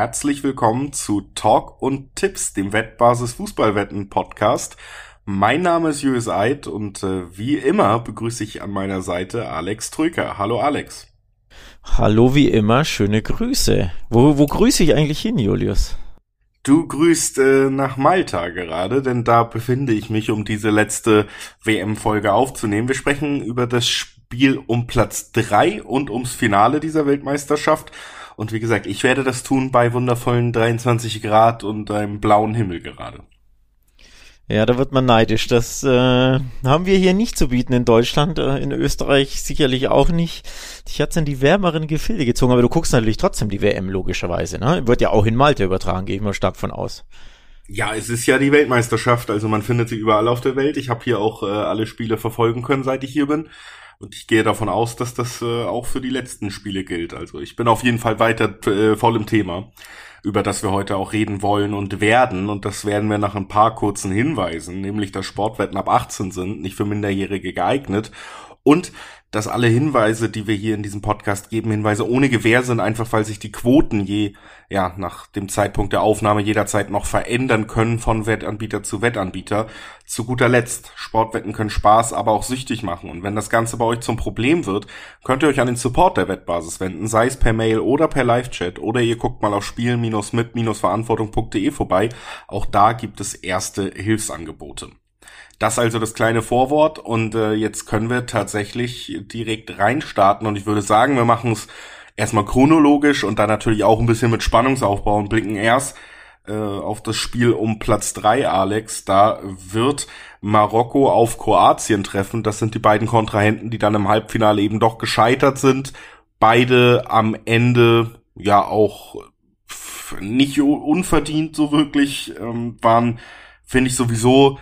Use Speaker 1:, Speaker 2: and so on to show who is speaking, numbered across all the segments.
Speaker 1: herzlich willkommen zu Talk und Tipps, dem Wettbasis Fußballwetten Podcast. Mein Name ist Julius Eid und äh, wie immer begrüße ich an meiner Seite Alex Trüker. Hallo Alex.
Speaker 2: Hallo wie immer, schöne Grüße. Wo, wo grüße ich eigentlich hin, Julius?
Speaker 1: Du grüßt äh, nach Malta gerade, denn da befinde ich mich, um diese letzte WM-Folge aufzunehmen. Wir sprechen über das Spiel um Platz drei und ums Finale dieser Weltmeisterschaft. Und wie gesagt, ich werde das tun bei wundervollen 23 Grad und einem blauen Himmel gerade.
Speaker 2: Ja, da wird man neidisch. Das äh, haben wir hier nicht zu bieten in Deutschland, äh, in Österreich sicherlich auch nicht. Ich hat's in die wärmeren Gefilde gezogen, aber du guckst natürlich trotzdem die WM logischerweise, ne? Wird ja auch in Malta übertragen, gehe ich mal stark von aus.
Speaker 1: Ja, es ist ja die Weltmeisterschaft, also man findet sie überall auf der Welt. Ich habe hier auch äh, alle Spiele verfolgen können, seit ich hier bin. Und ich gehe davon aus, dass das äh, auch für die letzten Spiele gilt. Also ich bin auf jeden Fall weiter äh, voll im Thema über das wir heute auch reden wollen und werden. Und das werden wir nach ein paar kurzen Hinweisen, nämlich dass Sportwetten ab 18 sind, nicht für Minderjährige geeignet. Und dass alle Hinweise, die wir hier in diesem Podcast geben, Hinweise ohne Gewähr sind, einfach weil sich die Quoten je, ja, nach dem Zeitpunkt der Aufnahme jederzeit noch verändern können von Wettanbieter zu Wettanbieter. Zu guter Letzt, Sportwetten können Spaß, aber auch süchtig machen. Und wenn das Ganze bei euch zum Problem wird, könnt ihr euch an den Support der Wettbasis wenden, sei es per Mail oder per Live-Chat oder ihr guckt mal auf spielen-mit-verantwortung.de vorbei. Auch da gibt es erste Hilfsangebote. Das also das kleine Vorwort und äh, jetzt können wir tatsächlich direkt reinstarten und ich würde sagen, wir machen es erstmal chronologisch und dann natürlich auch ein bisschen mit Spannungsaufbau und blicken erst äh, auf das Spiel um Platz drei, Alex. Da wird Marokko auf Kroatien treffen. Das sind die beiden Kontrahenten, die dann im Halbfinale eben doch gescheitert sind. Beide am Ende ja auch nicht unverdient so wirklich ähm, waren, finde ich sowieso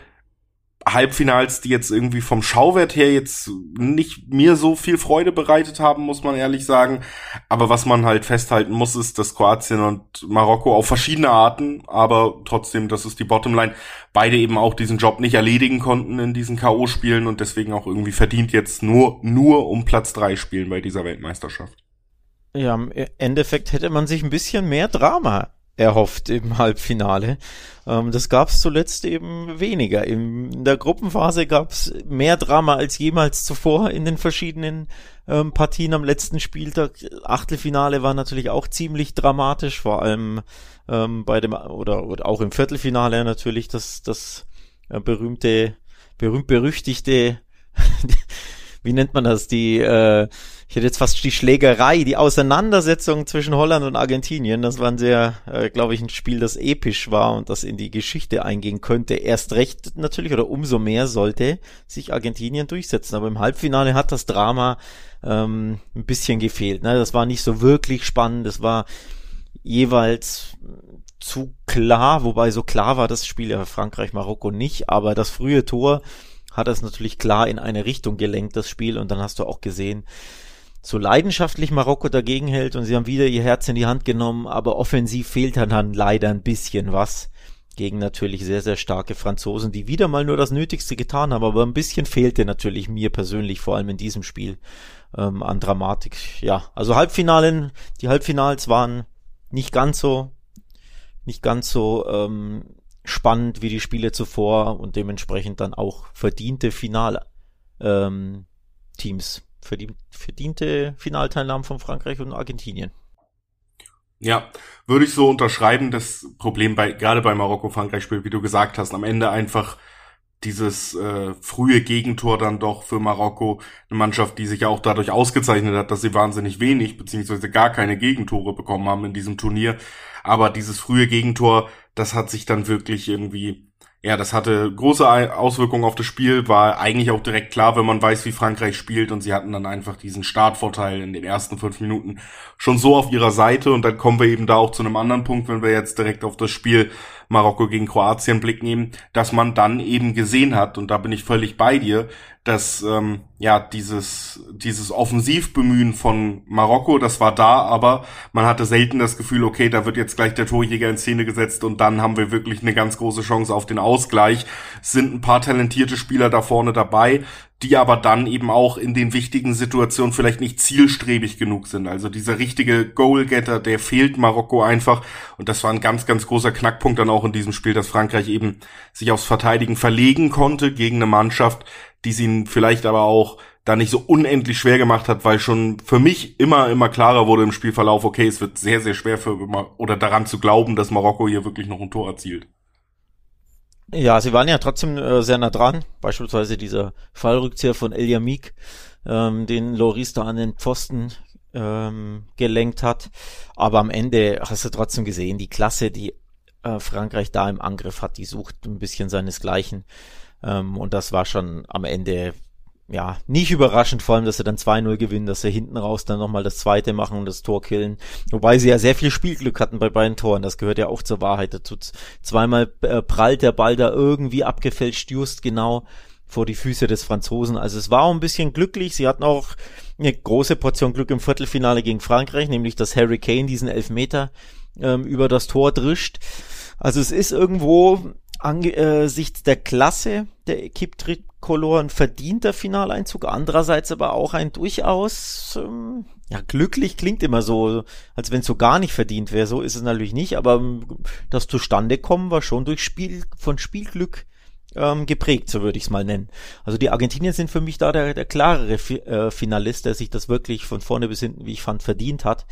Speaker 1: Halbfinals, die jetzt irgendwie vom Schauwert her jetzt nicht mir so viel Freude bereitet haben, muss man ehrlich sagen. Aber was man halt festhalten muss, ist, dass Kroatien und Marokko auf verschiedene Arten, aber trotzdem, das ist die Bottomline, beide eben auch diesen Job nicht erledigen konnten in diesen K.O.-Spielen und deswegen auch irgendwie verdient jetzt nur, nur um Platz drei spielen bei dieser Weltmeisterschaft.
Speaker 2: Ja, im Endeffekt hätte man sich ein bisschen mehr Drama erhofft im Halbfinale. Ähm, das gab es zuletzt eben weniger. in der Gruppenphase gab es mehr Drama als jemals zuvor in den verschiedenen ähm, Partien am letzten Spieltag. Achtelfinale war natürlich auch ziemlich dramatisch, vor allem ähm, bei dem oder, oder auch im Viertelfinale natürlich das das äh, berühmte berühmt berüchtigte wie nennt man das die äh, ich hätte jetzt fast die Schlägerei, die Auseinandersetzung zwischen Holland und Argentinien. Das war ein sehr, äh, glaube ich, ein Spiel, das episch war und das in die Geschichte eingehen könnte. Erst recht natürlich oder umso mehr sollte sich Argentinien durchsetzen. Aber im Halbfinale hat das Drama ähm, ein bisschen gefehlt. Ne? Das war nicht so wirklich spannend. Das war jeweils zu klar, wobei so klar war das Spiel ja Frankreich-Marokko nicht, aber das frühe Tor hat es natürlich klar in eine Richtung gelenkt, das Spiel, und dann hast du auch gesehen, so leidenschaftlich Marokko dagegen hält und sie haben wieder ihr Herz in die Hand genommen, aber offensiv fehlt dann leider ein bisschen was gegen natürlich sehr, sehr starke Franzosen, die wieder mal nur das Nötigste getan haben, aber ein bisschen fehlte natürlich mir persönlich, vor allem in diesem Spiel, ähm, an Dramatik. Ja, also Halbfinalen, die Halbfinals waren nicht ganz so, nicht ganz so ähm, spannend wie die Spiele zuvor und dementsprechend dann auch verdiente Finale ähm, Teams verdiente Finalteilnahmen von Frankreich und Argentinien.
Speaker 1: Ja, würde ich so unterschreiben. Das Problem bei gerade bei Marokko-Frankreich-Spiel, wie du gesagt hast, am Ende einfach dieses äh, frühe Gegentor dann doch für Marokko, eine Mannschaft, die sich ja auch dadurch ausgezeichnet hat, dass sie wahnsinnig wenig beziehungsweise gar keine Gegentore bekommen haben in diesem Turnier. Aber dieses frühe Gegentor, das hat sich dann wirklich irgendwie ja, das hatte große Auswirkungen auf das Spiel, war eigentlich auch direkt klar, wenn man weiß, wie Frankreich spielt und sie hatten dann einfach diesen Startvorteil in den ersten fünf Minuten schon so auf ihrer Seite und dann kommen wir eben da auch zu einem anderen Punkt, wenn wir jetzt direkt auf das Spiel Marokko gegen Kroatien blicken eben, dass man dann eben gesehen hat und da bin ich völlig bei dir, dass ähm, ja dieses dieses Offensivbemühen von Marokko, das war da, aber man hatte selten das Gefühl, okay, da wird jetzt gleich der Torjäger in Szene gesetzt und dann haben wir wirklich eine ganz große Chance auf den Ausgleich. Es sind ein paar talentierte Spieler da vorne dabei, die aber dann eben auch in den wichtigen Situationen vielleicht nicht zielstrebig genug sind. Also dieser richtige Goalgetter, der fehlt Marokko einfach. Und das war ein ganz, ganz großer Knackpunkt dann auch in diesem Spiel, dass Frankreich eben sich aufs Verteidigen verlegen konnte gegen eine Mannschaft, die sie vielleicht aber auch da nicht so unendlich schwer gemacht hat, weil schon für mich immer, immer klarer wurde im Spielverlauf, okay, es wird sehr, sehr schwer für, oder daran zu glauben, dass Marokko hier wirklich noch ein Tor erzielt.
Speaker 2: Ja, sie waren ja trotzdem äh, sehr nah dran. Beispielsweise dieser Fallrückzieher von El Yamik, ähm, den Loris da an den Pfosten ähm, gelenkt hat. Aber am Ende hast du trotzdem gesehen, die Klasse, die äh, Frankreich da im Angriff hat, die sucht ein bisschen seinesgleichen. Ähm, und das war schon am Ende ja, nicht überraschend, vor allem, dass sie dann 2-0 gewinnen, dass sie hinten raus dann nochmal das zweite machen und das Tor killen. Wobei sie ja sehr viel Spielglück hatten bei beiden Toren. Das gehört ja auch zur Wahrheit dazu. Zweimal äh, prallt der Ball da irgendwie abgefälscht just genau vor die Füße des Franzosen. Also es war auch ein bisschen glücklich. Sie hatten auch eine große Portion Glück im Viertelfinale gegen Frankreich, nämlich dass Harry Kane diesen Elfmeter ähm, über das Tor drischt. Also es ist irgendwo angesichts der Klasse der Equipe Tricolore ein verdienter Finaleinzug, andererseits aber auch ein durchaus, ähm, ja, glücklich klingt immer so, als wenn es so gar nicht verdient wäre, so ist es natürlich nicht, aber ähm, das Zustandekommen war schon durch Spiel, von Spielglück ähm, geprägt, so würde ich es mal nennen. Also die Argentinier sind für mich da der, der klarere äh, Finalist, der sich das wirklich von vorne bis hinten, wie ich fand, verdient hat.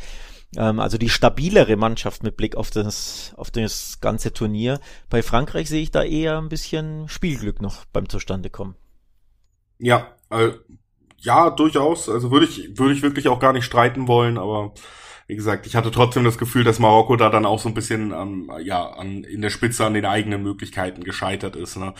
Speaker 2: Ähm, also die stabilere Mannschaft mit Blick auf das, auf das ganze Turnier. Bei Frankreich sehe ich da eher ein bisschen Spielglück noch beim Zustandekommen.
Speaker 1: Ja, äh, ja, durchaus. Also würde ich, würde ich wirklich auch gar nicht streiten wollen, aber wie gesagt, ich hatte trotzdem das Gefühl, dass Marokko da dann auch so ein bisschen ähm, ja an, in der Spitze an den eigenen Möglichkeiten gescheitert ist. Ne?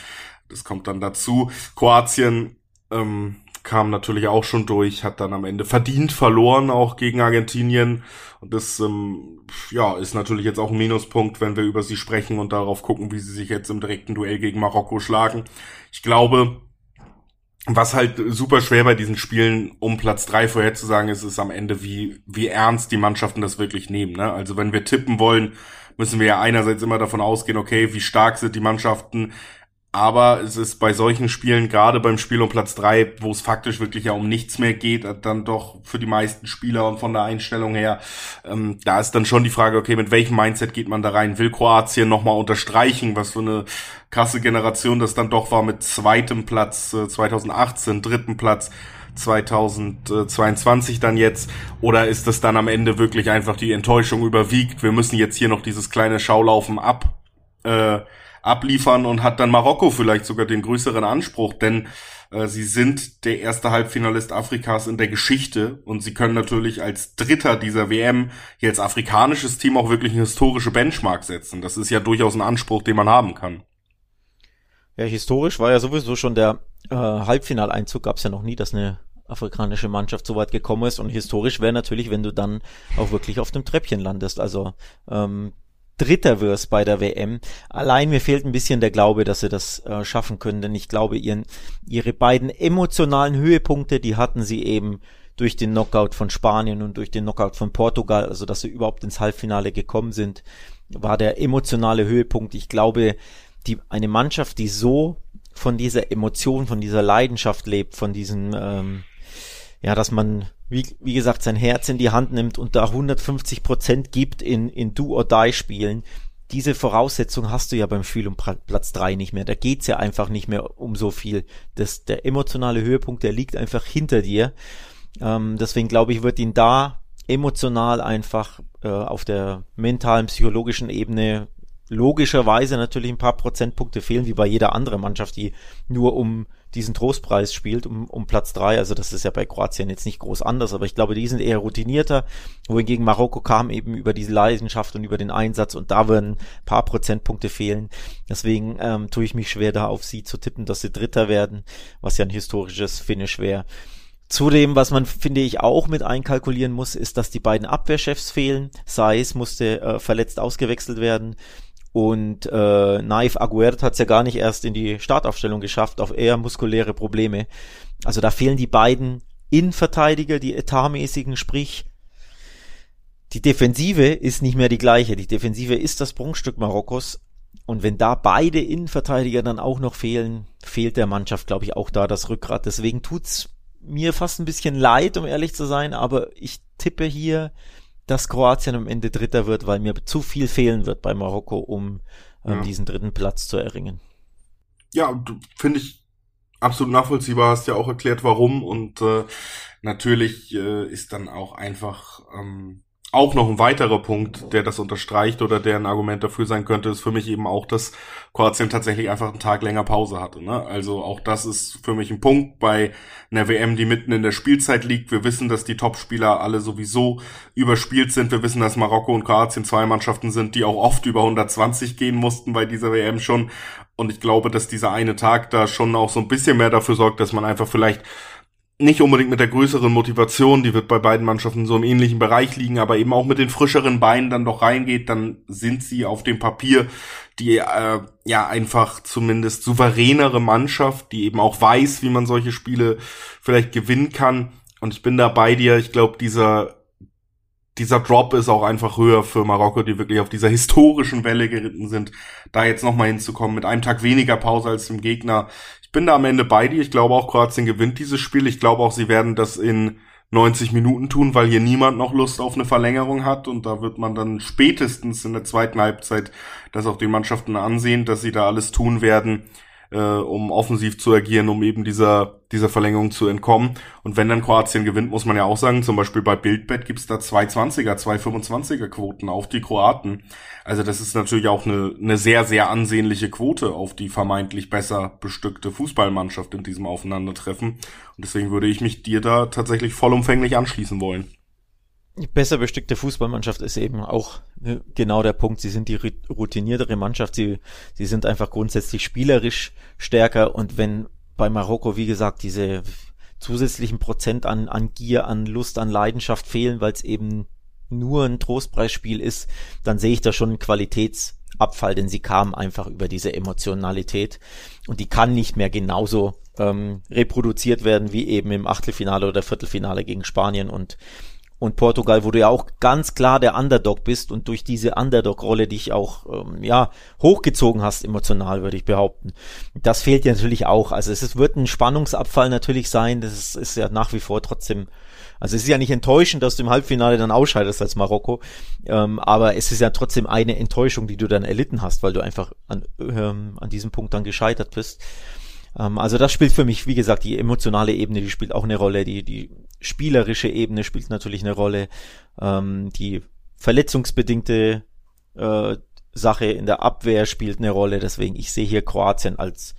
Speaker 1: Das kommt dann dazu. Kroatien ähm, kam natürlich auch schon durch, hat dann am Ende verdient verloren, auch gegen Argentinien. Und das ähm, ja, ist natürlich jetzt auch ein Minuspunkt, wenn wir über sie sprechen und darauf gucken, wie sie sich jetzt im direkten Duell gegen Marokko schlagen. Ich glaube, was halt super schwer bei diesen Spielen, um Platz drei vorherzusagen ist, ist am Ende, wie, wie ernst die Mannschaften das wirklich nehmen. Ne? Also wenn wir tippen wollen, müssen wir ja einerseits immer davon ausgehen, okay, wie stark sind die Mannschaften, aber es ist bei solchen Spielen, gerade beim Spiel um Platz drei, wo es faktisch wirklich ja um nichts mehr geht, dann doch für die meisten Spieler und von der Einstellung her, ähm, da ist dann schon die Frage, okay, mit welchem Mindset geht man da rein? Will Kroatien nochmal unterstreichen, was für eine krasse Generation das dann doch war mit zweitem Platz äh, 2018, dritten Platz 2022 dann jetzt? Oder ist das dann am Ende wirklich einfach die Enttäuschung überwiegt? Wir müssen jetzt hier noch dieses kleine Schaulaufen ab. Äh, abliefern und hat dann Marokko vielleicht sogar den größeren Anspruch, denn äh, sie sind der erste Halbfinalist Afrikas in der Geschichte und sie können natürlich als Dritter dieser WM als afrikanisches Team auch wirklich eine historische Benchmark setzen. Das ist ja durchaus ein Anspruch, den man haben kann.
Speaker 2: Ja, historisch war ja sowieso schon der äh, Halbfinaleinzug, gab es ja noch nie, dass eine afrikanische Mannschaft so weit gekommen ist. Und historisch wäre natürlich, wenn du dann auch wirklich auf dem Treppchen landest. Also ähm, Dritter wirst bei der WM. Allein mir fehlt ein bisschen der Glaube, dass sie das äh, schaffen können, denn ich glaube, ihren, ihre beiden emotionalen Höhepunkte, die hatten sie eben durch den Knockout von Spanien und durch den Knockout von Portugal, also dass sie überhaupt ins Halbfinale gekommen sind, war der emotionale Höhepunkt. Ich glaube, die, eine Mannschaft, die so von dieser Emotion, von dieser Leidenschaft lebt, von diesem, ähm, ja, dass man wie, wie gesagt, sein Herz in die Hand nimmt und da 150 Prozent gibt in, in Do-or-Die-Spielen, diese Voraussetzung hast du ja beim Spiel um Platz drei nicht mehr. Da geht's ja einfach nicht mehr um so viel. Das, der emotionale Höhepunkt, der liegt einfach hinter dir. Ähm, deswegen glaube ich, wird ihn da emotional einfach äh, auf der mentalen, psychologischen Ebene logischerweise natürlich ein paar Prozentpunkte fehlen, wie bei jeder anderen Mannschaft, die nur um diesen Trostpreis spielt, um, um Platz drei. Also das ist ja bei Kroatien jetzt nicht groß anders, aber ich glaube, die sind eher routinierter, wohingegen Marokko kam eben über diese Leidenschaft und über den Einsatz und da würden ein paar Prozentpunkte fehlen. Deswegen ähm, tue ich mich schwer, da auf sie zu tippen, dass sie Dritter werden, was ja ein historisches Finish wäre. Zudem, was man, finde ich, auch mit einkalkulieren muss, ist, dass die beiden Abwehrchefs fehlen. Saiz musste äh, verletzt ausgewechselt werden. Und äh, Naif Aguert hat es ja gar nicht erst in die Startaufstellung geschafft, auf eher muskuläre Probleme. Also da fehlen die beiden Innenverteidiger, die etatmäßigen, sprich die Defensive ist nicht mehr die gleiche. Die Defensive ist das Prunkstück Marokkos, Und wenn da beide Innenverteidiger dann auch noch fehlen, fehlt der Mannschaft, glaube ich, auch da das Rückgrat. Deswegen tut's mir fast ein bisschen leid, um ehrlich zu sein, aber ich tippe hier, dass Kroatien am Ende Dritter wird, weil mir zu viel fehlen wird bei Marokko, um ähm, ja. diesen dritten Platz zu erringen.
Speaker 1: Ja, finde ich absolut nachvollziehbar. Hast ja auch erklärt, warum. Und äh, natürlich äh, ist dann auch einfach ähm, auch noch ein weiterer Punkt, der das unterstreicht oder der ein Argument dafür sein könnte, ist für mich eben auch, dass Kroatien tatsächlich einfach einen Tag länger Pause hatte. Ne? Also auch das ist für mich ein Punkt bei einer WM, die mitten in der Spielzeit liegt. Wir wissen, dass die Topspieler alle sowieso überspielt sind. Wir wissen, dass Marokko und Kroatien zwei Mannschaften sind, die auch oft über 120 gehen mussten bei dieser WM schon. Und ich glaube, dass dieser eine Tag da schon auch so ein bisschen mehr dafür sorgt, dass man einfach vielleicht nicht unbedingt mit der größeren Motivation, die wird bei beiden Mannschaften so im ähnlichen Bereich liegen, aber eben auch mit den frischeren Beinen dann doch reingeht, dann sind sie auf dem Papier die äh, ja einfach zumindest souveränere Mannschaft, die eben auch weiß, wie man solche Spiele vielleicht gewinnen kann. Und ich bin da bei dir. Ich glaube, dieser dieser Drop ist auch einfach höher für Marokko, die wirklich auf dieser historischen Welle geritten sind, da jetzt nochmal hinzukommen mit einem Tag weniger Pause als dem Gegner. Ich bin da am Ende bei dir. Ich glaube auch, Kroatien gewinnt dieses Spiel. Ich glaube auch, sie werden das in 90 Minuten tun, weil hier niemand noch Lust auf eine Verlängerung hat und da wird man dann spätestens in der zweiten Halbzeit das auch den Mannschaften ansehen, dass sie da alles tun werden, äh, um offensiv zu agieren, um eben dieser, dieser Verlängerung zu entkommen. Und wenn dann Kroatien gewinnt, muss man ja auch sagen, zum Beispiel bei Bildbett gibt's da 220er, 225er Quoten auf die Kroaten. Also das ist natürlich auch eine, eine sehr, sehr ansehnliche Quote auf die vermeintlich besser bestückte Fußballmannschaft in diesem Aufeinandertreffen. Und deswegen würde ich mich dir da tatsächlich vollumfänglich anschließen wollen
Speaker 2: besser bestückte Fußballmannschaft ist eben auch äh, genau der Punkt. Sie sind die routiniertere Mannschaft. Sie, sie sind einfach grundsätzlich spielerisch stärker. Und wenn bei Marokko, wie gesagt, diese zusätzlichen Prozent an, an Gier, an Lust, an Leidenschaft fehlen, weil es eben nur ein Trostpreisspiel ist, dann sehe ich da schon einen Qualitätsabfall, denn sie kamen einfach über diese Emotionalität und die kann nicht mehr genauso ähm, reproduziert werden wie eben im Achtelfinale oder Viertelfinale gegen Spanien und und Portugal, wo du ja auch ganz klar der Underdog bist und durch diese Underdog-Rolle dich auch ähm, ja hochgezogen hast emotional, würde ich behaupten. Das fehlt dir natürlich auch. Also es wird ein Spannungsabfall natürlich sein. Das ist, ist ja nach wie vor trotzdem. Also es ist ja nicht enttäuschend, dass du im Halbfinale dann ausscheidest als Marokko, ähm, aber es ist ja trotzdem eine Enttäuschung, die du dann erlitten hast, weil du einfach an, ähm, an diesem Punkt dann gescheitert bist. Ähm, also das spielt für mich, wie gesagt, die emotionale Ebene, die spielt auch eine Rolle, die, die spielerische Ebene spielt natürlich eine Rolle, ähm, die verletzungsbedingte äh, Sache in der Abwehr spielt eine Rolle, deswegen ich sehe hier Kroatien als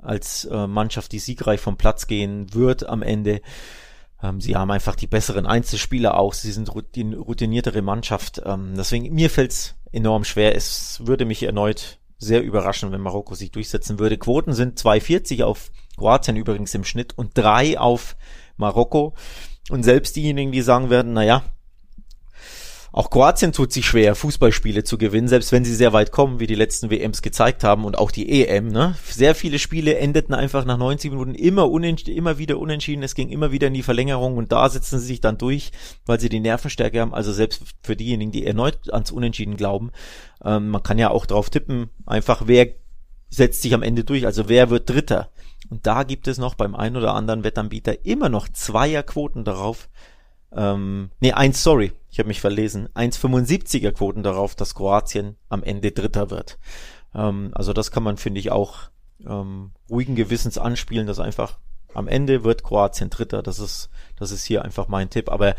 Speaker 2: als äh, Mannschaft, die siegreich vom Platz gehen wird am Ende. Ähm, sie haben einfach die besseren Einzelspieler auch. Sie sind die routiniertere Mannschaft. Ähm, deswegen mir fällt's enorm schwer. Es würde mich erneut sehr überraschen, wenn Marokko sich durchsetzen würde. Quoten sind 2,40 auf Kroatien übrigens im Schnitt und drei auf Marokko. Und selbst diejenigen, die sagen werden, naja, auch Kroatien tut sich schwer, Fußballspiele zu gewinnen, selbst wenn sie sehr weit kommen, wie die letzten WMs gezeigt haben und auch die EM. Ne? Sehr viele Spiele endeten einfach nach 90 Minuten immer, immer wieder unentschieden. Es ging immer wieder in die Verlängerung und da setzen sie sich dann durch, weil sie die Nervenstärke haben. Also selbst für diejenigen, die erneut ans Unentschieden glauben, ähm, man kann ja auch drauf tippen, einfach wer setzt sich am Ende durch, also wer wird Dritter. Und da gibt es noch beim einen oder anderen Wettanbieter immer noch Zweierquoten darauf, ähm, nee, eins, sorry, ich habe mich verlesen, 1,75er Quoten darauf, dass Kroatien am Ende Dritter wird. Ähm, also das kann man, finde ich, auch ähm, ruhigen Gewissens anspielen, dass einfach am Ende wird Kroatien Dritter. Das ist, das ist hier einfach mein Tipp. Aber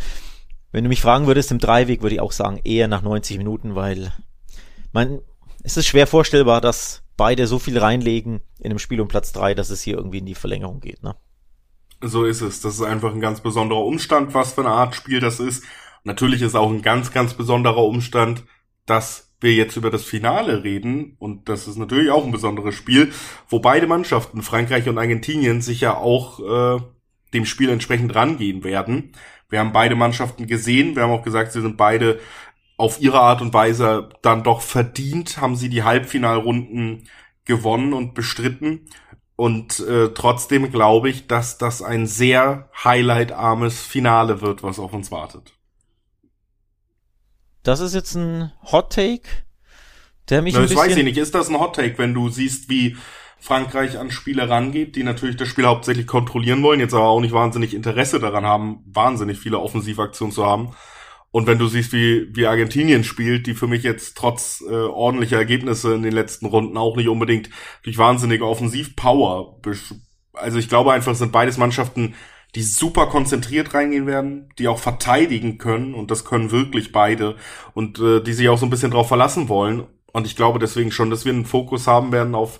Speaker 2: wenn du mich fragen würdest im Dreiweg, würde ich auch sagen, eher nach 90 Minuten, weil man, es ist schwer vorstellbar, dass beide so viel reinlegen in einem Spiel um Platz drei, dass es hier irgendwie in die Verlängerung geht, ne?
Speaker 1: So ist es. Das ist einfach ein ganz besonderer Umstand, was für eine Art Spiel das ist. Natürlich ist auch ein ganz, ganz besonderer Umstand, dass wir jetzt über das Finale reden. Und das ist natürlich auch ein besonderes Spiel, wo beide Mannschaften, Frankreich und Argentinien, sich ja auch äh, dem Spiel entsprechend rangehen werden. Wir haben beide Mannschaften gesehen. Wir haben auch gesagt, sie sind beide auf ihre Art und Weise dann doch verdient, haben sie die Halbfinalrunden gewonnen und bestritten. Und äh, trotzdem glaube ich, dass das ein sehr highlightarmes Finale wird, was auf uns wartet.
Speaker 2: Das ist jetzt ein Hot Take,
Speaker 1: Der mich Na, das weiß ich nicht. Ist das ein Hot Take, wenn du siehst, wie Frankreich an Spiele rangeht, die natürlich das Spiel hauptsächlich kontrollieren wollen, jetzt aber auch nicht wahnsinnig Interesse daran haben, wahnsinnig viele Offensivaktionen zu haben. Und wenn du siehst, wie, wie Argentinien spielt, die für mich jetzt trotz äh, ordentlicher Ergebnisse in den letzten Runden auch nicht unbedingt durch wahnsinnige Offensivpower. Also ich glaube einfach, es sind beides Mannschaften, die super konzentriert reingehen werden, die auch verteidigen können und das können wirklich beide und äh, die sich auch so ein bisschen drauf verlassen wollen. Und ich glaube deswegen schon, dass wir einen Fokus haben werden auf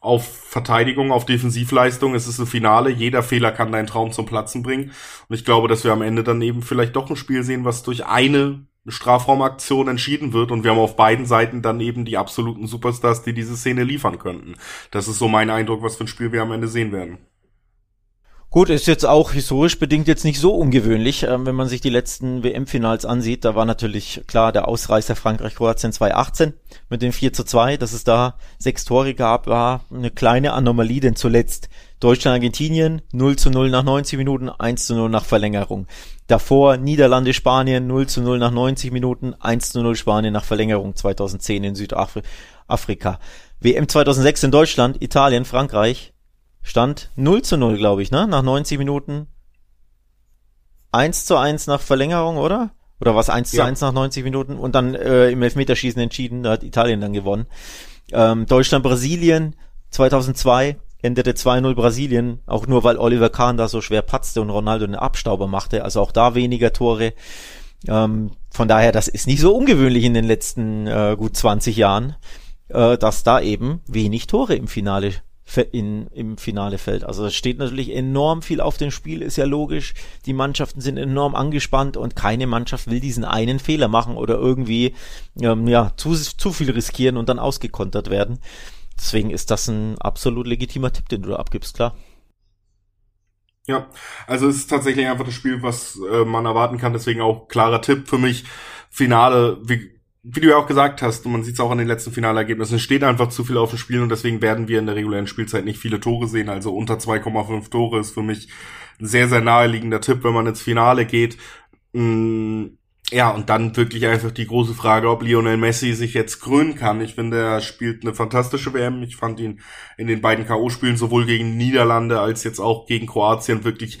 Speaker 1: auf Verteidigung, auf Defensivleistung. Es ist ein Finale. Jeder Fehler kann deinen Traum zum Platzen bringen. Und ich glaube, dass wir am Ende dann eben vielleicht doch ein Spiel sehen, was durch eine Strafraumaktion entschieden wird. Und wir haben auf beiden Seiten dann eben die absoluten Superstars, die diese Szene liefern könnten. Das ist so mein Eindruck, was für ein Spiel wir am Ende sehen werden.
Speaker 2: Gut, ist jetzt auch historisch bedingt jetzt nicht so ungewöhnlich, äh, wenn man sich die letzten WM-Finals ansieht. Da war natürlich klar der Ausreißer Frankreich-Kroatien 2018 mit dem 4 zu 2, dass es da sechs Tore gab, war eine kleine Anomalie, denn zuletzt Deutschland-Argentinien 0 zu 0 nach 90 Minuten, 1 zu 0 nach Verlängerung. Davor Niederlande-Spanien 0 zu 0 nach 90 Minuten, 1 zu 0 Spanien nach Verlängerung 2010 in Südafrika. WM 2006 in Deutschland, Italien, Frankreich Stand 0 zu 0, glaube ich, ne? Nach 90 Minuten. 1 zu 1 nach Verlängerung, oder? Oder was 1 ja. zu 1 nach 90 Minuten und dann äh, im Elfmeterschießen entschieden, da hat Italien dann gewonnen. Ähm, Deutschland, Brasilien 2002 endete 2-0 Brasilien, auch nur weil Oliver Kahn da so schwer patzte und Ronaldo einen Abstauber machte, also auch da weniger Tore. Ähm, von daher, das ist nicht so ungewöhnlich in den letzten äh, gut 20 Jahren, äh, dass da eben wenig Tore im Finale in, im Finale fällt. Also es steht natürlich enorm viel auf dem Spiel, ist ja logisch. Die Mannschaften sind enorm angespannt und keine Mannschaft will diesen einen Fehler machen oder irgendwie ähm, ja zu, zu viel riskieren und dann ausgekontert werden. Deswegen ist das ein absolut legitimer Tipp, den du da abgibst, klar.
Speaker 1: Ja, also es ist tatsächlich einfach das Spiel, was äh, man erwarten kann. Deswegen auch klarer Tipp für mich. Finale, wie wie du ja auch gesagt hast, und man sieht es auch an den letzten Finalergebnissen, steht einfach zu viel auf dem Spiel und deswegen werden wir in der regulären Spielzeit nicht viele Tore sehen. Also unter 2,5 Tore ist für mich ein sehr, sehr naheliegender Tipp, wenn man ins Finale geht. Mm, ja, und dann wirklich einfach die große Frage, ob Lionel Messi sich jetzt krönen kann. Ich finde, er spielt eine fantastische WM. Ich fand ihn in den beiden K.O.-Spielen sowohl gegen Niederlande als jetzt auch gegen Kroatien wirklich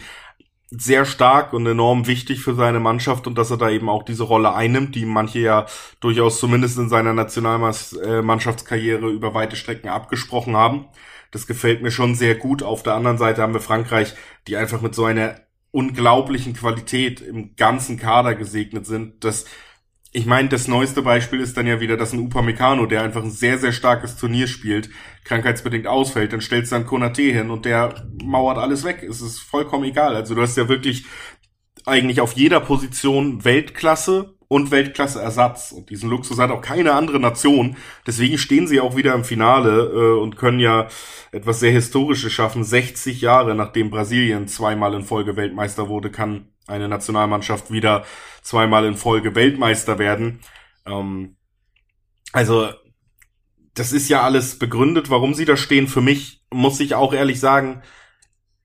Speaker 1: sehr stark und enorm wichtig für seine Mannschaft und dass er da eben auch diese Rolle einnimmt, die manche ja durchaus zumindest in seiner Nationalmannschaftskarriere über weite Strecken abgesprochen haben. Das gefällt mir schon sehr gut. Auf der anderen Seite haben wir Frankreich, die einfach mit so einer unglaublichen Qualität im ganzen Kader gesegnet sind, dass ich meine, das neueste Beispiel ist dann ja wieder, dass ein Upamecano, der einfach ein sehr, sehr starkes Turnier spielt, krankheitsbedingt ausfällt, dann stellst du dann Konate hin und der mauert alles weg. Es ist vollkommen egal. Also du hast ja wirklich eigentlich auf jeder Position Weltklasse und Weltklasse-Ersatz. Und diesen Luxus hat auch keine andere Nation. Deswegen stehen sie auch wieder im Finale äh, und können ja etwas sehr Historisches schaffen. 60 Jahre nachdem Brasilien zweimal in Folge Weltmeister wurde, kann eine Nationalmannschaft wieder zweimal in Folge Weltmeister werden. Ähm, also das ist ja alles begründet, warum sie da stehen. Für mich muss ich auch ehrlich sagen,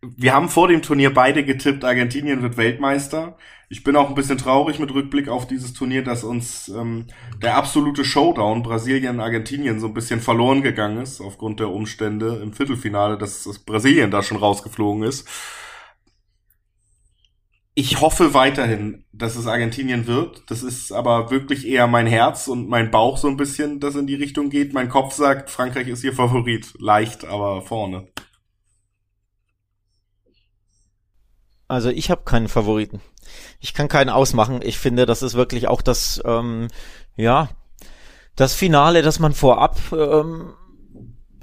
Speaker 1: wir haben vor dem Turnier beide getippt, Argentinien wird Weltmeister. Ich bin auch ein bisschen traurig mit Rückblick auf dieses Turnier, dass uns ähm, der absolute Showdown Brasilien-Argentinien so ein bisschen verloren gegangen ist, aufgrund der Umstände im Viertelfinale, dass, dass Brasilien da schon rausgeflogen ist. Ich hoffe weiterhin, dass es Argentinien wird. Das ist aber wirklich eher mein Herz und mein Bauch so ein bisschen, das in die Richtung geht. Mein Kopf sagt, Frankreich ist ihr Favorit. Leicht, aber vorne.
Speaker 2: Also ich habe keinen Favoriten. Ich kann keinen ausmachen. Ich finde, das ist wirklich auch das, ähm, ja, das Finale, das man vorab ähm,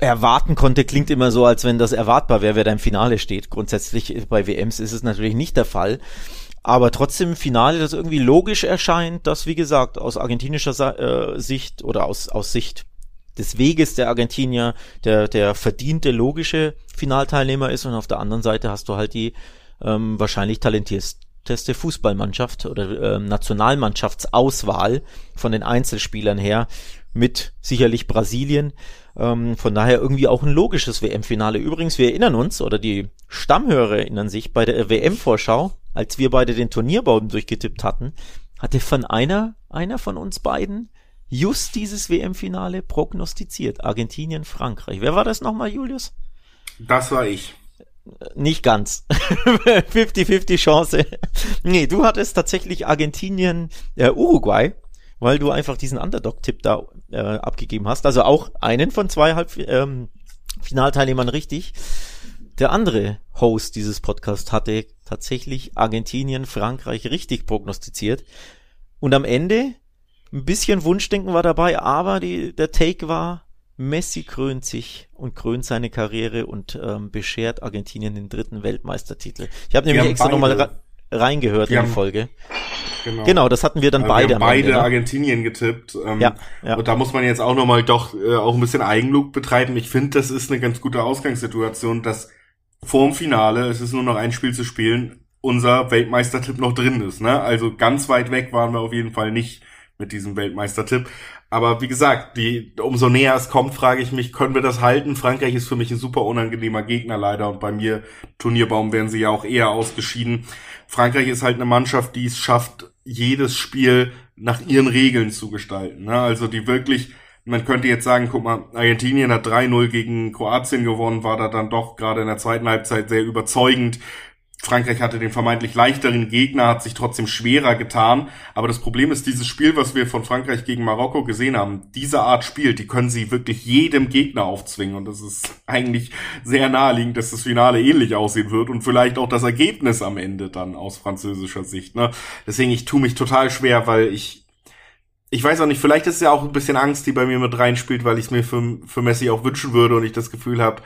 Speaker 2: erwarten konnte, klingt immer so, als wenn das erwartbar wäre, wer da im Finale steht. Grundsätzlich bei WMs ist es natürlich nicht der Fall. Aber trotzdem Finale, das irgendwie logisch erscheint, dass, wie gesagt, aus argentinischer äh, Sicht oder aus, aus Sicht des Weges der Argentinier der, der verdiente, logische Finalteilnehmer ist und auf der anderen Seite hast du halt die ähm, wahrscheinlich talentierteste Fußballmannschaft oder ähm, Nationalmannschaftsauswahl von den Einzelspielern her mit sicherlich Brasilien. Ähm, von daher irgendwie auch ein logisches WM-Finale. Übrigens, wir erinnern uns, oder die Stammhörer erinnern sich, bei der WM-Vorschau, als wir beide den Turnierbaum durchgetippt hatten, hatte von einer, einer von uns beiden just dieses WM-Finale prognostiziert. Argentinien, Frankreich. Wer war das nochmal, Julius?
Speaker 1: Das war ich.
Speaker 2: Nicht ganz. 50-50 Chance. nee, du hattest tatsächlich Argentinien, äh, Uruguay, weil du einfach diesen Underdog-Tipp da äh, abgegeben hast. Also auch einen von zwei Halb ähm, Finalteilnehmern richtig. Der andere Host dieses Podcasts hatte tatsächlich Argentinien, Frankreich richtig prognostiziert. Und am Ende ein bisschen Wunschdenken war dabei, aber die, der Take war, Messi krönt sich und krönt seine Karriere und ähm, beschert Argentinien den dritten Weltmeistertitel. Ich habe nämlich extra nochmal reingehört in die Folge. Genau. genau, das hatten wir dann also beide. Wir
Speaker 1: haben beide Ende? Argentinien getippt. Ähm, ja, ja. Und da muss man jetzt auch nochmal doch äh, auch ein bisschen Eigenlob betreiben. Ich finde, das ist eine ganz gute Ausgangssituation, dass vorm Finale, es ist nur noch ein Spiel zu spielen, unser Weltmeistertipp noch drin ist. Ne? Also ganz weit weg waren wir auf jeden Fall nicht mit diesem Weltmeistertipp. Aber wie gesagt, die, umso näher es kommt, frage ich mich, können wir das halten? Frankreich ist für mich ein super unangenehmer Gegner leider und bei mir, Turnierbaum, wären sie ja auch eher ausgeschieden. Frankreich ist halt eine Mannschaft, die es schafft, jedes Spiel nach ihren Regeln zu gestalten. Ne? Also die wirklich, man könnte jetzt sagen, guck mal, Argentinien hat 3-0 gegen Kroatien gewonnen, war da dann doch gerade in der zweiten Halbzeit sehr überzeugend. Frankreich hatte den vermeintlich leichteren Gegner, hat sich trotzdem schwerer getan. Aber das Problem ist, dieses Spiel, was wir von Frankreich gegen Marokko gesehen haben, diese Art Spiel, die können sie wirklich jedem Gegner aufzwingen. Und das ist eigentlich sehr naheliegend, dass das Finale ähnlich aussehen wird und vielleicht auch das Ergebnis am Ende dann aus französischer Sicht. Ne? Deswegen, ich tue mich total schwer, weil ich ich weiß auch nicht, vielleicht ist ja auch ein bisschen Angst, die bei mir mit reinspielt, weil ich es mir für, für Messi auch wünschen würde und ich das Gefühl habe,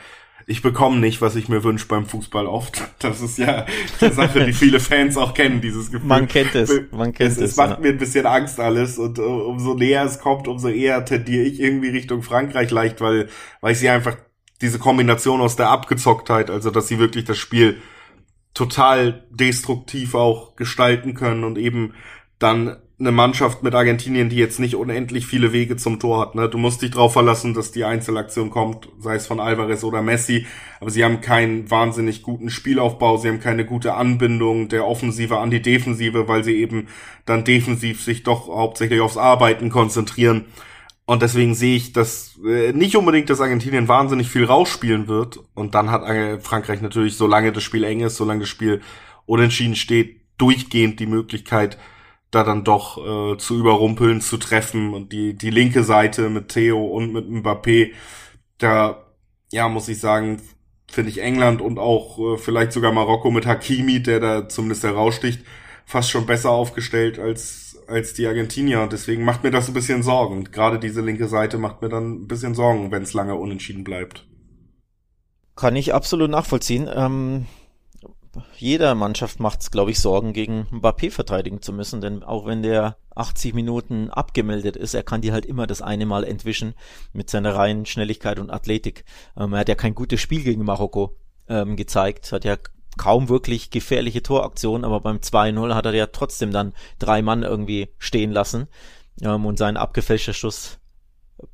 Speaker 1: ich bekomme nicht, was ich mir wünsche beim Fußball oft. Das ist ja eine Sache, die viele Fans auch kennen, dieses Gefühl.
Speaker 2: Man kennt es, man kennt es.
Speaker 1: Es, es macht ja. mir ein bisschen Angst alles und uh, umso näher es kommt, umso eher tendiere ich irgendwie Richtung Frankreich leicht, weil, weil ich sie einfach diese Kombination aus der Abgezocktheit, also dass sie wirklich das Spiel total destruktiv auch gestalten können und eben dann eine Mannschaft mit Argentinien, die jetzt nicht unendlich viele Wege zum Tor hat. Ne? Du musst dich drauf verlassen, dass die Einzelaktion kommt, sei es von Alvarez oder Messi. Aber sie haben keinen wahnsinnig guten Spielaufbau, sie haben keine gute Anbindung der Offensive an die Defensive, weil sie eben dann defensiv sich doch hauptsächlich aufs Arbeiten konzentrieren. Und deswegen sehe ich, dass äh, nicht unbedingt, dass Argentinien wahnsinnig viel rausspielen wird. Und dann hat äh, Frankreich natürlich, solange das Spiel eng ist, solange das Spiel unentschieden steht, durchgehend die Möglichkeit, da dann doch äh, zu überrumpeln, zu treffen und die, die linke Seite mit Theo und mit Mbappé, da, ja, muss ich sagen, finde ich England und auch äh, vielleicht sogar Marokko mit Hakimi, der da zumindest heraussticht, fast schon besser aufgestellt als, als die Argentinier. Deswegen macht mir das ein bisschen Sorgen. Gerade diese linke Seite macht mir dann ein bisschen Sorgen, wenn es lange unentschieden bleibt.
Speaker 2: Kann ich absolut nachvollziehen. Ähm jeder Mannschaft macht es, glaube ich, Sorgen, gegen Mbappé verteidigen zu müssen, denn auch wenn der 80 Minuten abgemeldet ist, er kann die halt immer das eine Mal entwischen mit seiner reinen Schnelligkeit und Athletik. Ähm, er hat ja kein gutes Spiel gegen Marokko ähm, gezeigt, hat ja kaum wirklich gefährliche Toraktionen, aber beim 2-0 hat er ja trotzdem dann drei Mann irgendwie stehen lassen ähm, und sein abgefälschter Schuss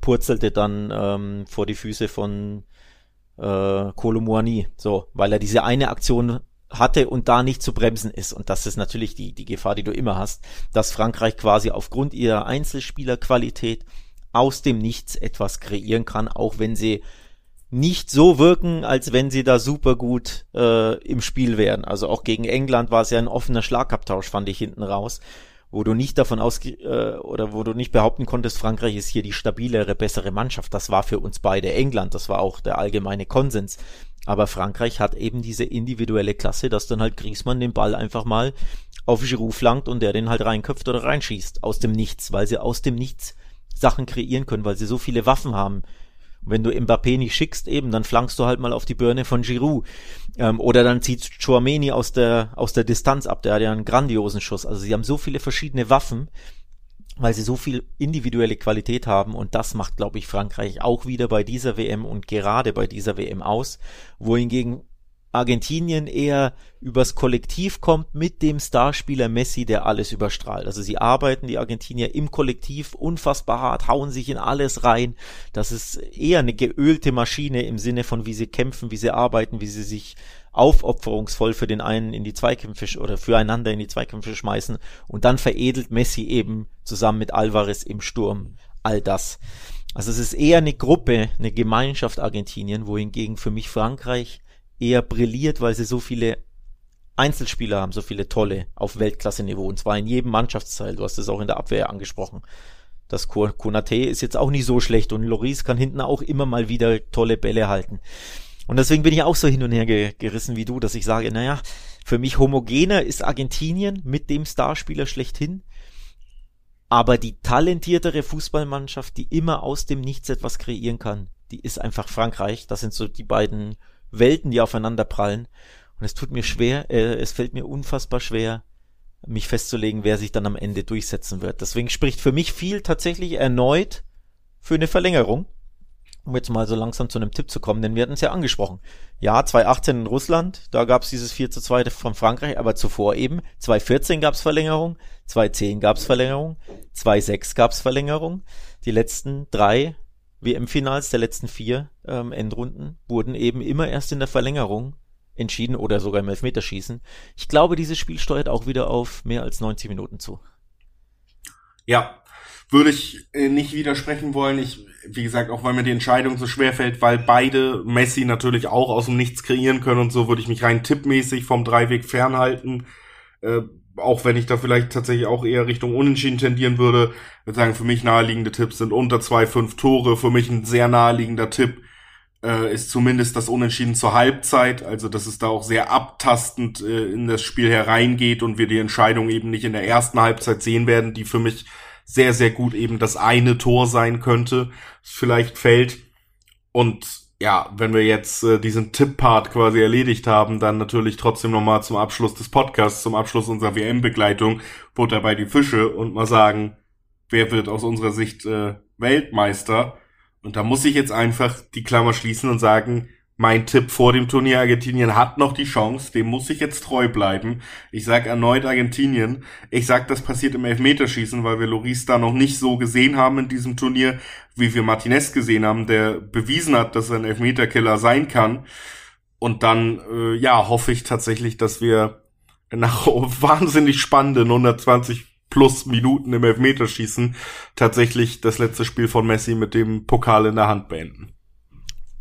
Speaker 2: purzelte dann ähm, vor die Füße von äh, Kolomuani, so, weil er diese eine Aktion hatte und da nicht zu bremsen ist. Und das ist natürlich die, die Gefahr, die du immer hast, dass Frankreich quasi aufgrund ihrer Einzelspielerqualität aus dem Nichts etwas kreieren kann, auch wenn sie nicht so wirken, als wenn sie da super gut äh, im Spiel wären. Also auch gegen England war es ja ein offener Schlagabtausch, fand ich hinten raus, wo du nicht davon aus äh, oder wo du nicht behaupten konntest, Frankreich ist hier die stabilere, bessere Mannschaft. Das war für uns beide England, das war auch der allgemeine Konsens. Aber Frankreich hat eben diese individuelle Klasse, dass dann halt Griezmann den Ball einfach mal auf Giroud flankt und der den halt reinköpft oder reinschießt aus dem Nichts, weil sie aus dem Nichts Sachen kreieren können, weil sie so viele Waffen haben. Wenn du Mbappé nicht schickst, eben, dann flankst du halt mal auf die Birne von Giroud. Ähm, oder dann zieht Chouameni aus der, aus der Distanz ab, der hat ja einen grandiosen Schuss. Also sie haben so viele verschiedene Waffen, weil sie so viel individuelle Qualität haben und das macht, glaube ich, Frankreich auch wieder bei dieser WM und gerade bei dieser WM aus, wohingegen Argentinien eher übers Kollektiv kommt mit dem Starspieler Messi, der alles überstrahlt. Also sie arbeiten, die Argentinier, im Kollektiv unfassbar hart, hauen sich in alles rein. Das ist eher eine geölte Maschine im Sinne von, wie sie kämpfen, wie sie arbeiten, wie sie sich aufopferungsvoll für den einen in die Zweikämpfe oder füreinander in die Zweikämpfe schmeißen und dann veredelt Messi eben zusammen mit Alvarez im Sturm all das. Also es ist eher eine Gruppe, eine Gemeinschaft Argentinien, wohingegen für mich Frankreich eher brilliert, weil sie so viele Einzelspieler haben, so viele tolle auf Weltklasse-Niveau und zwar in jedem Mannschaftsteil. Du hast es auch in der Abwehr angesprochen. Das Konate ist jetzt auch nicht so schlecht und Loris kann hinten auch immer mal wieder tolle Bälle halten. Und deswegen bin ich auch so hin und her ge gerissen wie du, dass ich sage, naja, für mich homogener ist Argentinien mit dem Starspieler schlechthin. Aber die talentiertere Fußballmannschaft, die immer aus dem Nichts etwas kreieren kann, die ist einfach Frankreich. Das sind so die beiden Welten, die aufeinander prallen. Und es tut mir schwer, äh, es fällt mir unfassbar schwer, mich festzulegen, wer sich dann am Ende durchsetzen wird. Deswegen spricht für mich viel tatsächlich erneut für eine Verlängerung. Um jetzt mal so langsam zu einem Tipp zu kommen, denn wir hatten es ja angesprochen. Ja, 2018 in Russland, da gab es dieses 4 zu 2 von Frankreich, aber zuvor eben 2014 gab es Verlängerung, 2010 gab es Verlängerung, 2006 gab es Verlängerung. Die letzten drei WM-Finals der letzten vier ähm, Endrunden wurden eben immer erst in der Verlängerung entschieden oder sogar im Elfmeterschießen. Ich glaube, dieses Spiel steuert auch wieder auf mehr als 90 Minuten zu.
Speaker 1: Ja, würde ich äh, nicht widersprechen wollen. Ich, wie gesagt, auch weil mir die Entscheidung so schwer fällt, weil beide Messi natürlich auch aus dem Nichts kreieren können und so würde ich mich rein tippmäßig vom Dreiweg fernhalten. Äh, auch wenn ich da vielleicht tatsächlich auch eher Richtung Unentschieden tendieren würde, würde sagen, für mich naheliegende Tipps sind unter zwei, fünf Tore. Für mich ein sehr naheliegender Tipp äh, ist zumindest das Unentschieden zur Halbzeit. Also, dass es da auch sehr abtastend äh, in das Spiel hereingeht und wir die Entscheidung eben nicht in der ersten Halbzeit sehen werden, die für mich sehr, sehr gut eben das eine Tor sein könnte, vielleicht fällt. Und ja, wenn wir jetzt äh, diesen Tipp-Part quasi erledigt haben, dann natürlich trotzdem nochmal zum Abschluss des Podcasts, zum Abschluss unserer WM-Begleitung, Butter bei die Fische und mal sagen, wer wird aus unserer Sicht äh, Weltmeister? Und da muss ich jetzt einfach die Klammer schließen und sagen, mein Tipp vor dem Turnier Argentinien hat noch die Chance, dem muss ich jetzt treu bleiben. Ich sag erneut Argentinien. Ich sag, das passiert im Elfmeterschießen, weil wir Loris da noch nicht so gesehen haben in diesem Turnier, wie wir Martinez gesehen haben, der bewiesen hat, dass er ein Elfmeterkiller sein kann. Und dann, äh, ja, hoffe ich tatsächlich, dass wir nach wahnsinnig spannenden 120 plus Minuten im Elfmeterschießen tatsächlich das letzte Spiel von Messi mit dem Pokal in der Hand beenden.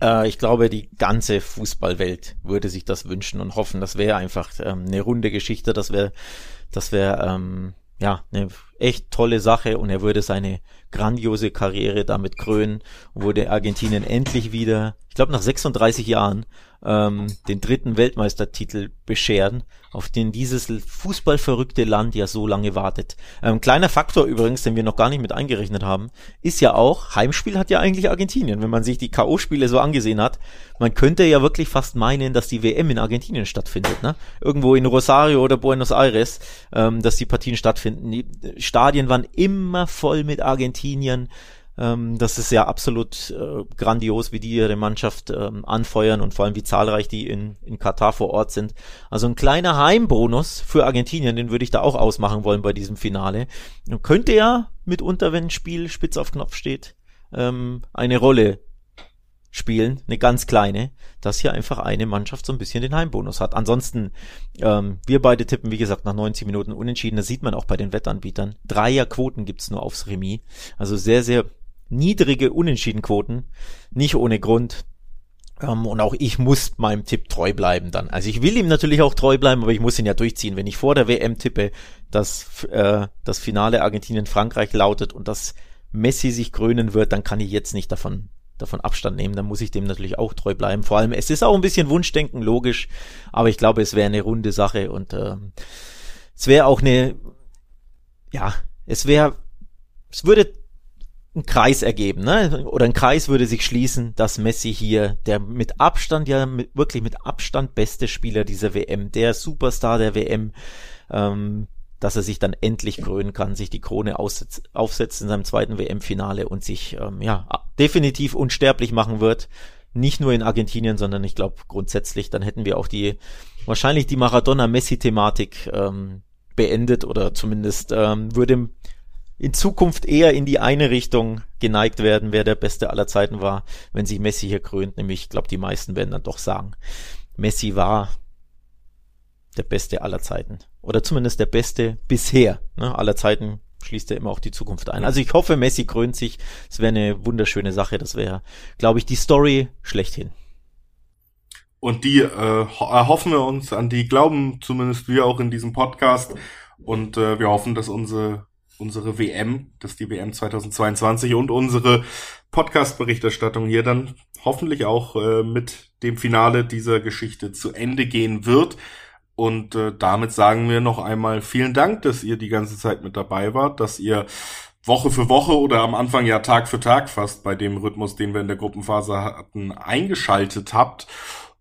Speaker 2: Äh, ich glaube, die ganze Fußballwelt würde sich das wünschen und hoffen. Das wäre einfach ähm, eine runde Geschichte. Das wäre, das wäre ähm, ja eine echt tolle Sache und er würde seine grandiose Karriere damit krönen, wurde Argentinien endlich wieder, ich glaube nach 36 Jahren, ähm, den dritten Weltmeistertitel bescheren, auf den dieses fußballverrückte Land ja so lange wartet. Ähm, kleiner Faktor übrigens, den wir noch gar nicht mit eingerechnet haben, ist ja auch, Heimspiel hat ja eigentlich Argentinien, wenn man sich die K.O.-Spiele so angesehen hat. Man könnte ja wirklich fast meinen, dass die WM in Argentinien stattfindet, ne? Irgendwo in Rosario oder Buenos Aires, ähm, dass die Partien stattfinden. Die Stadien waren immer voll mit Argentiniern. Ähm, das ist ja absolut äh, grandios, wie die ihre Mannschaft ähm, anfeuern und vor allem wie zahlreich die in, in Katar vor Ort sind. Also ein kleiner Heimbonus für Argentinien, den würde ich da auch ausmachen wollen bei diesem Finale. Könnte ja mitunter, wenn ein Spiel spitz auf Knopf steht, ähm, eine Rolle spielen, eine ganz kleine, dass hier einfach eine Mannschaft so ein bisschen den Heimbonus hat. Ansonsten, ähm, wir beide tippen, wie gesagt, nach 90 Minuten unentschieden. Das sieht man auch bei den Wettanbietern. Dreierquoten gibt's nur aufs Remis. Also sehr, sehr niedrige Unentschiedenquoten. Nicht ohne Grund. Ähm, und auch ich muss meinem Tipp treu bleiben dann. Also ich will ihm natürlich auch treu bleiben, aber ich muss ihn ja durchziehen. Wenn ich vor der WM tippe, dass äh, das Finale Argentinien-Frankreich lautet und dass Messi sich krönen wird, dann kann ich jetzt nicht davon davon Abstand nehmen, dann muss ich dem natürlich auch treu bleiben. Vor allem, es ist auch ein bisschen Wunschdenken, logisch, aber ich glaube, es wäre eine runde Sache und äh, es wäre auch eine, ja, es wäre, es würde ein Kreis ergeben, ne? Oder ein Kreis würde sich schließen, dass Messi hier, der mit Abstand, ja mit, wirklich mit Abstand beste Spieler dieser WM, der Superstar der WM, ähm, dass er sich dann endlich krönen kann, sich die Krone aussetz, aufsetzt in seinem zweiten WM-Finale und sich ähm, ja definitiv unsterblich machen wird. Nicht nur in Argentinien, sondern ich glaube grundsätzlich, dann hätten wir auch die wahrscheinlich die Maradona-Messi-Thematik ähm, beendet oder zumindest ähm, würde in Zukunft eher in die eine Richtung geneigt werden, wer der Beste aller Zeiten war, wenn sich Messi hier krönt. Nämlich, ich glaube, die meisten werden dann doch sagen, Messi war der Beste aller Zeiten. Oder zumindest der Beste bisher. Ne? Aller Zeiten schließt er immer auch die Zukunft ein. Also ich hoffe, Messi krönt sich. Es wäre eine wunderschöne Sache. Das wäre, glaube ich, die Story schlechthin.
Speaker 1: Und die äh, erhoffen wir uns, an die glauben zumindest wir auch in diesem Podcast. Und äh, wir hoffen, dass unsere, unsere WM, dass die WM 2022 und unsere Podcast-Berichterstattung hier dann hoffentlich auch äh, mit dem Finale dieser Geschichte zu Ende gehen wird. Und äh, damit sagen wir noch einmal vielen Dank, dass ihr die ganze Zeit mit dabei wart, dass ihr Woche für Woche oder am Anfang ja Tag für Tag fast bei dem Rhythmus, den wir in der Gruppenphase hatten, eingeschaltet habt.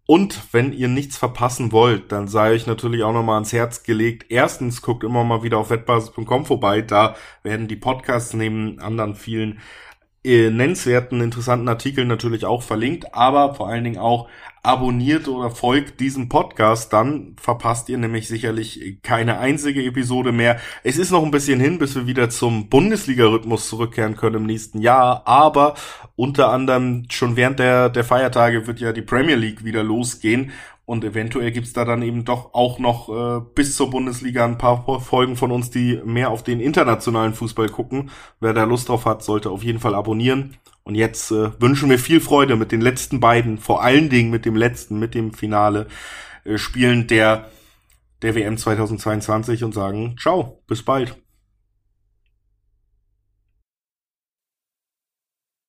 Speaker 1: Und wenn ihr nichts verpassen wollt, dann sei euch natürlich auch nochmal ans Herz gelegt. Erstens guckt immer mal wieder auf wettbasis.com vorbei. Da werden die Podcasts neben anderen vielen nennenswerten, interessanten Artikeln natürlich auch verlinkt, aber vor allen Dingen auch abonniert oder folgt diesem Podcast, dann verpasst ihr nämlich sicherlich keine einzige Episode mehr. Es ist noch ein bisschen hin, bis wir wieder zum Bundesliga-Rhythmus zurückkehren können im nächsten Jahr, aber unter anderem schon während der, der Feiertage wird ja die Premier League wieder losgehen und eventuell gibt's da dann eben doch auch noch äh, bis zur Bundesliga ein paar Folgen von uns, die mehr auf den internationalen Fußball gucken. Wer da Lust drauf hat, sollte auf jeden Fall abonnieren. Und jetzt äh, wünschen wir viel Freude mit den letzten beiden, vor allen Dingen mit dem letzten, mit dem Finale äh, Spielen der, der WM 2022 und sagen, ciao, bis bald.